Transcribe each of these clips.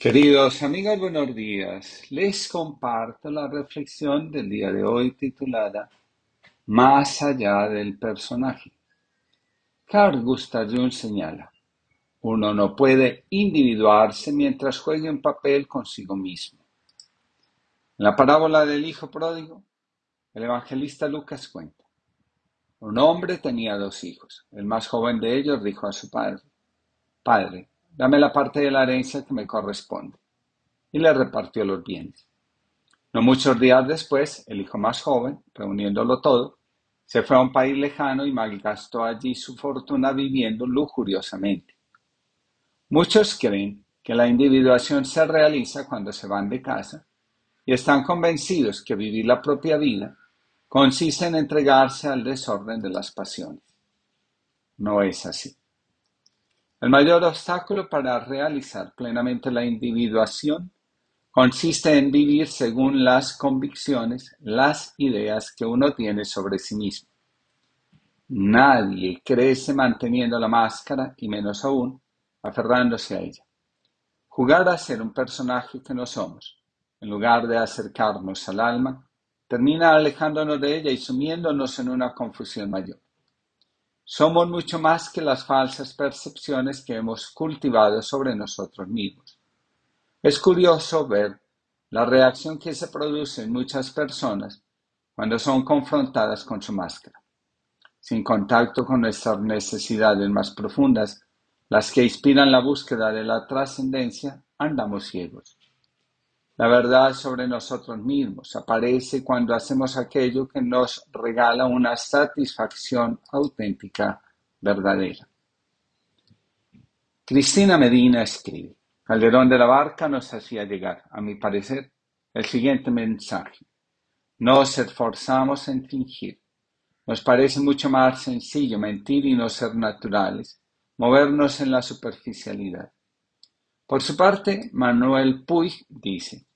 Queridos amigos, buenos días. Les comparto la reflexión del día de hoy titulada Más allá del personaje. Carl Gustav Jung señala, uno no puede individuarse mientras juegue un papel consigo mismo. En la parábola del hijo pródigo, el evangelista Lucas cuenta, un hombre tenía dos hijos. El más joven de ellos dijo a su padre, Padre, dame la parte de la herencia que me corresponde. Y le repartió los bienes. No muchos días después, el hijo más joven, reuniéndolo todo, se fue a un país lejano y malgastó allí su fortuna viviendo lujuriosamente. Muchos creen que la individuación se realiza cuando se van de casa y están convencidos que vivir la propia vida consiste en entregarse al desorden de las pasiones. No es así. El mayor obstáculo para realizar plenamente la individuación consiste en vivir según las convicciones, las ideas que uno tiene sobre sí mismo. Nadie crece manteniendo la máscara y menos aún aferrándose a ella. Jugar a ser un personaje que no somos, en lugar de acercarnos al alma, termina alejándonos de ella y sumiéndonos en una confusión mayor. Somos mucho más que las falsas percepciones que hemos cultivado sobre nosotros mismos. Es curioso ver la reacción que se produce en muchas personas cuando son confrontadas con su máscara. Sin contacto con nuestras necesidades más profundas, las que inspiran la búsqueda de la trascendencia, andamos ciegos. La verdad sobre nosotros mismos aparece cuando hacemos aquello que nos regala una satisfacción auténtica, verdadera. Cristina Medina escribe, Calderón de la Barca nos hacía llegar, a mi parecer, el siguiente mensaje. Nos esforzamos en fingir. Nos parece mucho más sencillo mentir y no ser naturales, movernos en la superficialidad. Por su parte, Manuel Puig dice,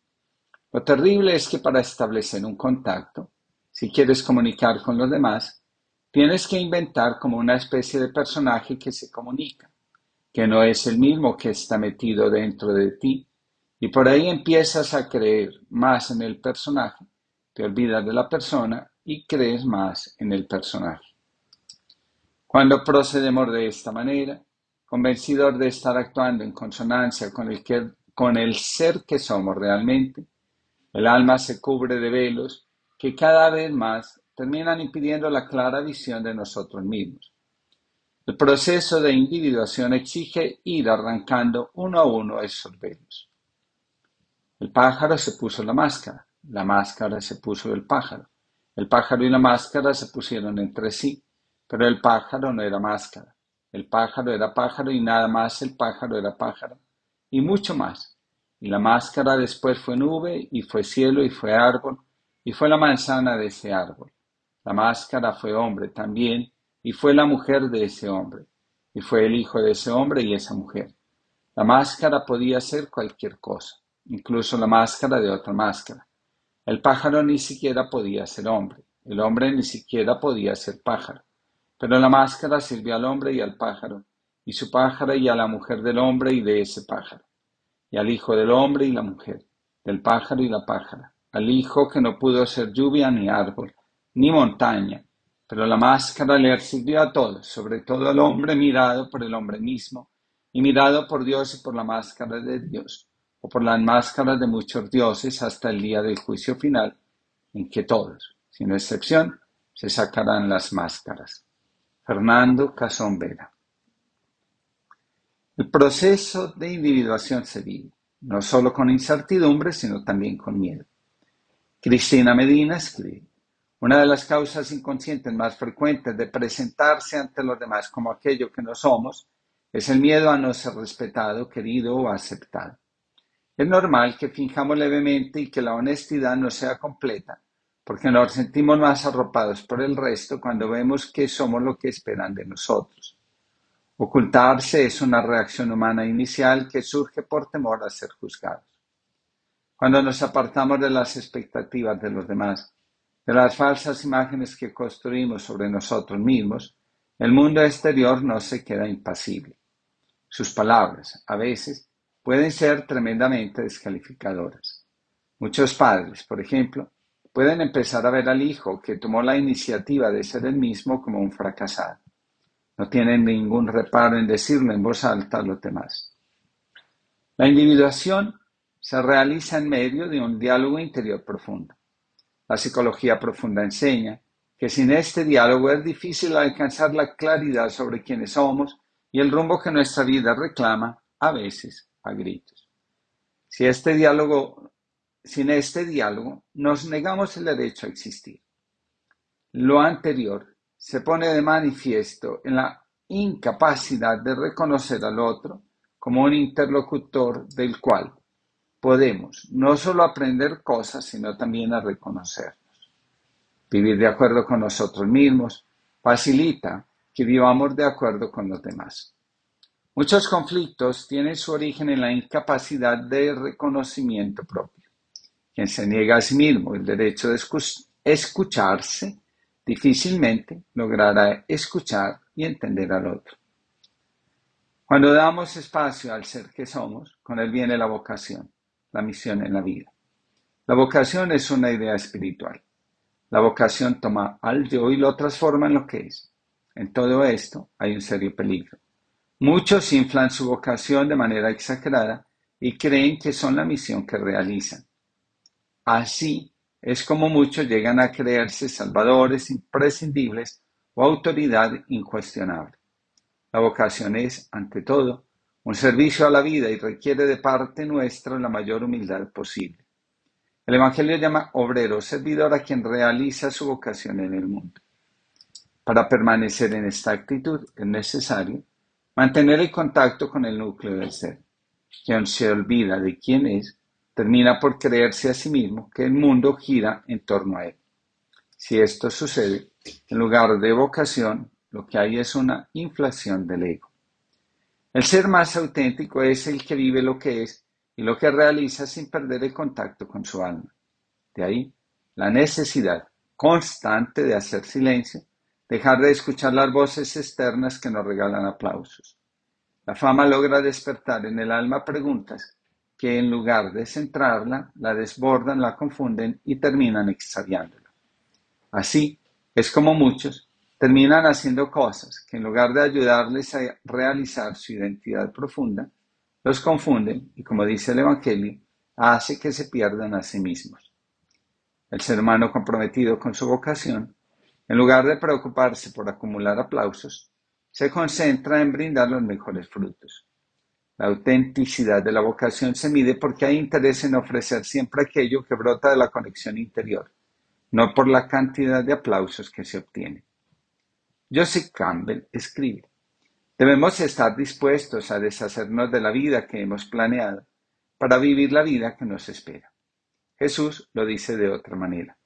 lo terrible es que para establecer un contacto, si quieres comunicar con los demás, tienes que inventar como una especie de personaje que se comunica, que no es el mismo que está metido dentro de ti, y por ahí empiezas a creer más en el personaje, te olvidas de la persona y crees más en el personaje. Cuando procedemos de esta manera, convencidos de estar actuando en consonancia con el, que, con el ser que somos realmente, el alma se cubre de velos que cada vez más terminan impidiendo la clara visión de nosotros mismos. El proceso de individuación exige ir arrancando uno a uno esos velos. El pájaro se puso la máscara, la máscara se puso el pájaro. El pájaro y la máscara se pusieron entre sí, pero el pájaro no era máscara. El pájaro era pájaro y nada más el pájaro era pájaro. Y mucho más. Y la máscara después fue nube, y fue cielo, y fue árbol, y fue la manzana de ese árbol. La máscara fue hombre también, y fue la mujer de ese hombre, y fue el hijo de ese hombre y esa mujer. La máscara podía ser cualquier cosa, incluso la máscara de otra máscara. El pájaro ni siquiera podía ser hombre, el hombre ni siquiera podía ser pájaro. Pero la máscara sirvió al hombre y al pájaro, y su pájaro y a la mujer del hombre y de ese pájaro y al hijo del hombre y la mujer, del pájaro y la pájara, al hijo que no pudo ser lluvia ni árbol, ni montaña, pero la máscara le sirvió a todos, sobre todo al hombre mirado por el hombre mismo, y mirado por Dios y por la máscara de Dios, o por las máscaras de muchos dioses hasta el día del juicio final, en que todos, sin excepción, se sacarán las máscaras. Fernando Casón Vera el proceso de individuación se vive, no solo con incertidumbre, sino también con miedo. Cristina Medina escribe, una de las causas inconscientes más frecuentes de presentarse ante los demás como aquello que no somos es el miedo a no ser respetado, querido o aceptado. Es normal que finjamos levemente y que la honestidad no sea completa, porque nos sentimos más arropados por el resto cuando vemos que somos lo que esperan de nosotros. Ocultarse es una reacción humana inicial que surge por temor a ser juzgados. Cuando nos apartamos de las expectativas de los demás, de las falsas imágenes que construimos sobre nosotros mismos, el mundo exterior no se queda impasible. Sus palabras, a veces, pueden ser tremendamente descalificadoras. Muchos padres, por ejemplo, pueden empezar a ver al hijo que tomó la iniciativa de ser el mismo como un fracasado. No tienen ningún reparo en decirlo en voz alta a los demás. La individuación se realiza en medio de un diálogo interior profundo. La psicología profunda enseña que sin este diálogo es difícil alcanzar la claridad sobre quiénes somos y el rumbo que nuestra vida reclama, a veces a gritos. Si este diálogo, sin este diálogo, nos negamos el derecho a existir. Lo anterior se pone de manifiesto en la incapacidad de reconocer al otro como un interlocutor del cual podemos no solo aprender cosas, sino también a reconocernos. Vivir de acuerdo con nosotros mismos facilita que vivamos de acuerdo con los demás. Muchos conflictos tienen su origen en la incapacidad de reconocimiento propio. Quien se niega a sí mismo el derecho de escucharse, difícilmente logrará escuchar y entender al otro. Cuando damos espacio al ser que somos, con él viene la vocación, la misión en la vida. La vocación es una idea espiritual. La vocación toma al yo y lo transforma en lo que es. En todo esto hay un serio peligro. Muchos inflan su vocación de manera exagerada y creen que son la misión que realizan. Así es como muchos llegan a creerse salvadores imprescindibles o autoridad incuestionable. La vocación es, ante todo, un servicio a la vida y requiere de parte nuestra la mayor humildad posible. El Evangelio llama obrero, servidor a quien realiza su vocación en el mundo. Para permanecer en esta actitud es necesario Mantener el contacto con el núcleo del ser. Quien se olvida de quién es, termina por creerse a sí mismo que el mundo gira en torno a él. Si esto sucede, en lugar de vocación, lo que hay es una inflación del ego. El ser más auténtico es el que vive lo que es y lo que realiza sin perder el contacto con su alma. De ahí la necesidad constante de hacer silencio dejar de escuchar las voces externas que nos regalan aplausos. La fama logra despertar en el alma preguntas que en lugar de centrarla, la desbordan, la confunden y terminan extraviándola. Así es como muchos terminan haciendo cosas que en lugar de ayudarles a realizar su identidad profunda, los confunden y, como dice el Evangelio, hace que se pierdan a sí mismos. El ser humano comprometido con su vocación en lugar de preocuparse por acumular aplausos, se concentra en brindar los mejores frutos. La autenticidad de la vocación se mide porque hay interés en ofrecer siempre aquello que brota de la conexión interior, no por la cantidad de aplausos que se obtiene. Joseph Campbell escribe, debemos estar dispuestos a deshacernos de la vida que hemos planeado para vivir la vida que nos espera. Jesús lo dice de otra manera.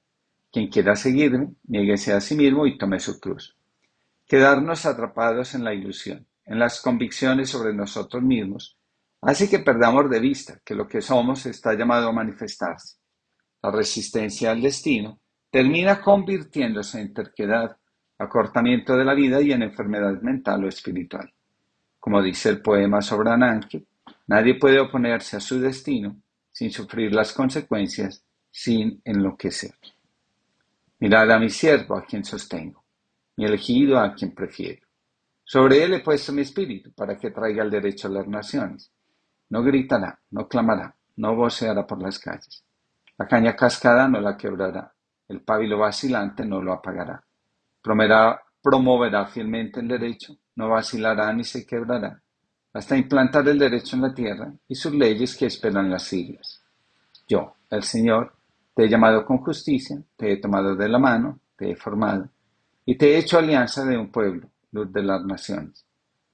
Quien quiera seguirme, niéguese a sí mismo y tome su cruz. Quedarnos atrapados en la ilusión, en las convicciones sobre nosotros mismos, hace que perdamos de vista que lo que somos está llamado a manifestarse. La resistencia al destino termina convirtiéndose en terquedad, acortamiento de la vida y en enfermedad mental o espiritual. Como dice el poema sobre Ananke, nadie puede oponerse a su destino sin sufrir las consecuencias, sin enloquecer. Mirad a mi siervo, a quien sostengo, mi elegido, a quien prefiero. Sobre él he puesto mi espíritu, para que traiga el derecho a las naciones. No gritará, no clamará, no voceará por las calles. La caña cascada no la quebrará, el pábilo vacilante no lo apagará. Promoverá, fielmente el derecho, no vacilará ni se quebrará, hasta implantar el derecho en la tierra y sus leyes que esperan las siglas. Yo, el Señor, te he llamado con justicia, te he tomado de la mano, te he formado, y te he hecho alianza de un pueblo, luz de las naciones,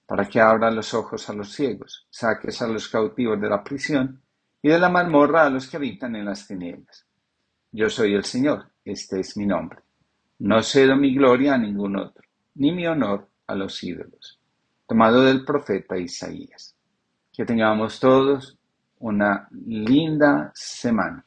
para que abra los ojos a los ciegos, saques a los cautivos de la prisión, y de la mazmorra a los que habitan en las tinieblas. Yo soy el Señor, este es mi nombre. No cedo mi gloria a ningún otro, ni mi honor a los ídolos. Tomado del profeta Isaías. Que tengamos todos una linda semana.